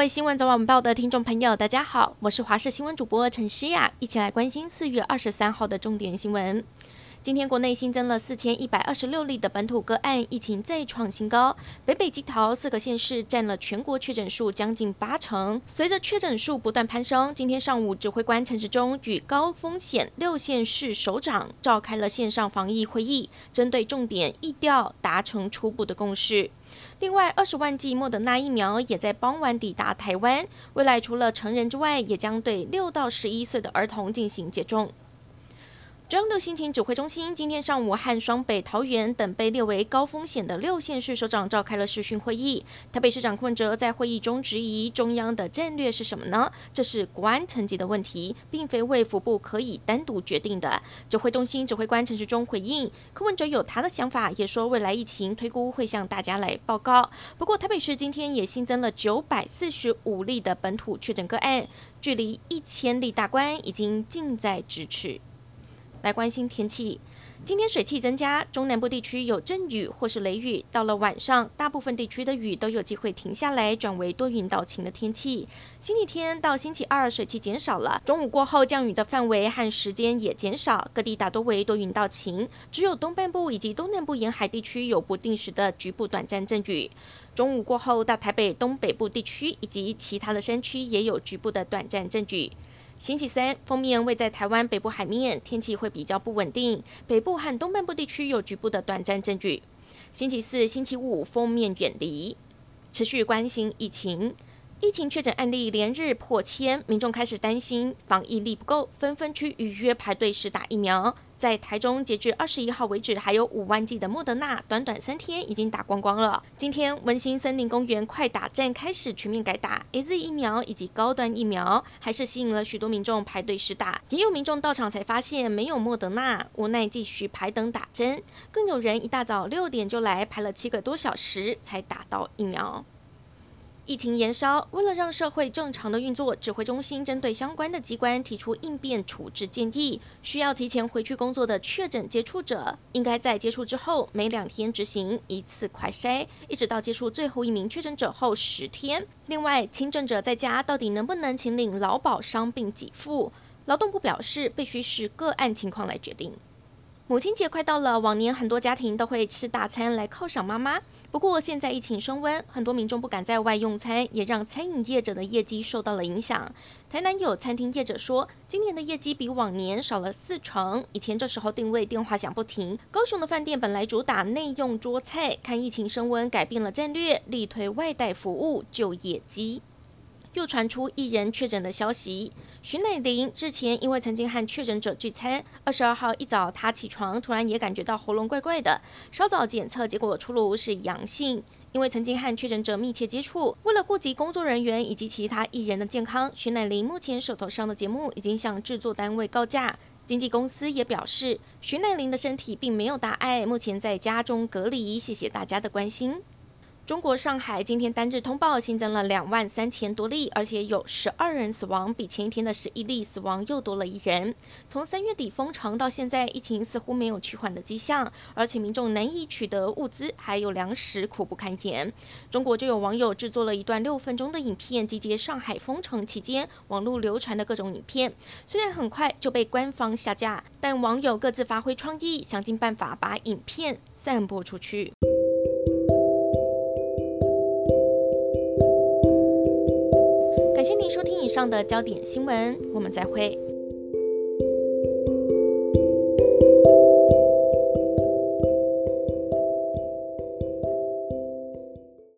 位新闻早晚报的听众朋友，大家好，我是华视新闻主播陈诗雅，一起来关心四月二十三号的重点新闻。今天国内新增了四千一百二十六例的本土个案，疫情再创新高。北北基桃四个县市占了全国确诊数将近八成。随着确诊数不断攀升，今天上午指挥官陈时中与高风险六县市首长召开了线上防疫会议，针对重点疫调达成初步的共识。另外，二十万剂莫德纳疫苗也在傍晚抵达台湾，未来除了成人之外，也将对六到十一岁的儿童进行接种。中央流行情指挥中心今天上午和双北、桃园等被列为高风险的六县市首长召开了视讯会议。台北市长柯文哲在会议中质疑中央的战略是什么呢？这是国安层级的问题，并非卫福部可以单独决定的。指挥中心指挥官陈时中回应，柯文哲有他的想法，也说未来疫情推估会向大家来报告。不过台北市今天也新增了九百四十五例的本土确诊个案，距离一千例大关已经近在咫尺。来关心天气，今天水汽增加，中南部地区有阵雨或是雷雨。到了晚上，大部分地区的雨都有机会停下来，转为多云到晴的天气。星期天到星期二，水汽减少了，中午过后降雨的范围和时间也减少，各地大多为多云到晴，只有东半部以及东南部沿海地区有不定时的局部短暂阵雨。中午过后，到台北东北部地区以及其他的山区也有局部的短暂阵雨。星期三，封面位在台湾北部海面，天气会比较不稳定，北部和东半部地区有局部的短暂阵雨。星期四、星期五，封面远离，持续关心疫情。疫情确诊案例连日破千，民众开始担心防疫力不够，纷纷去预约排队时打疫苗。在台中，截至二十一号为止，还有五万剂的莫德纳，短短三天已经打光光了。今天，文心森林公园快打站开始全面改打 AZ 疫苗以及高端疫苗，还是吸引了许多民众排队施打。也有民众到场才发现没有莫德纳，无奈继续排等打针。更有人一大早六点就来排了七个多小时才打到疫苗。疫情延烧，为了让社会正常的运作，指挥中心针对相关的机关提出应变处置建议，需要提前回去工作的确诊接触者，应该在接触之后每两天执行一次快筛，一直到接触最后一名确诊者后十天。另外，轻症者在家到底能不能请领劳保伤病给付？劳动部表示，必须是个案情况来决定。母亲节快到了，往年很多家庭都会吃大餐来犒赏妈妈。不过现在疫情升温，很多民众不敢在外用餐，也让餐饮业者的业绩受到了影响。台南有餐厅业者说，今年的业绩比往年少了四成。以前这时候订位电话响不停。高雄的饭店本来主打内用桌菜，看疫情升温，改变了战略，力推外带服务救业绩。又传出艺人确诊的消息。徐乃麟之前因为曾经和确诊者聚餐，二十二号一早他起床，突然也感觉到喉咙怪怪的，稍早检测结果出炉是阳性。因为曾经和确诊者密切接触，为了顾及工作人员以及其他艺人的健康，徐乃麟目前手头上的节目已经向制作单位告假。经纪公司也表示，徐乃麟的身体并没有大碍，目前在家中隔离。谢谢大家的关心。中国上海今天单日通报新增了两万三千多例，而且有十二人死亡，比前一天的十一例死亡又多了一人。从三月底封城到现在，疫情似乎没有趋缓的迹象，而且民众难以取得物资，还有粮食苦不堪言。中国就有网友制作了一段六分钟的影片，集结上海封城期间网络流传的各种影片。虽然很快就被官方下架，但网友各自发挥创意，想尽办法把影片散播出去。上的焦点新闻，我们再会。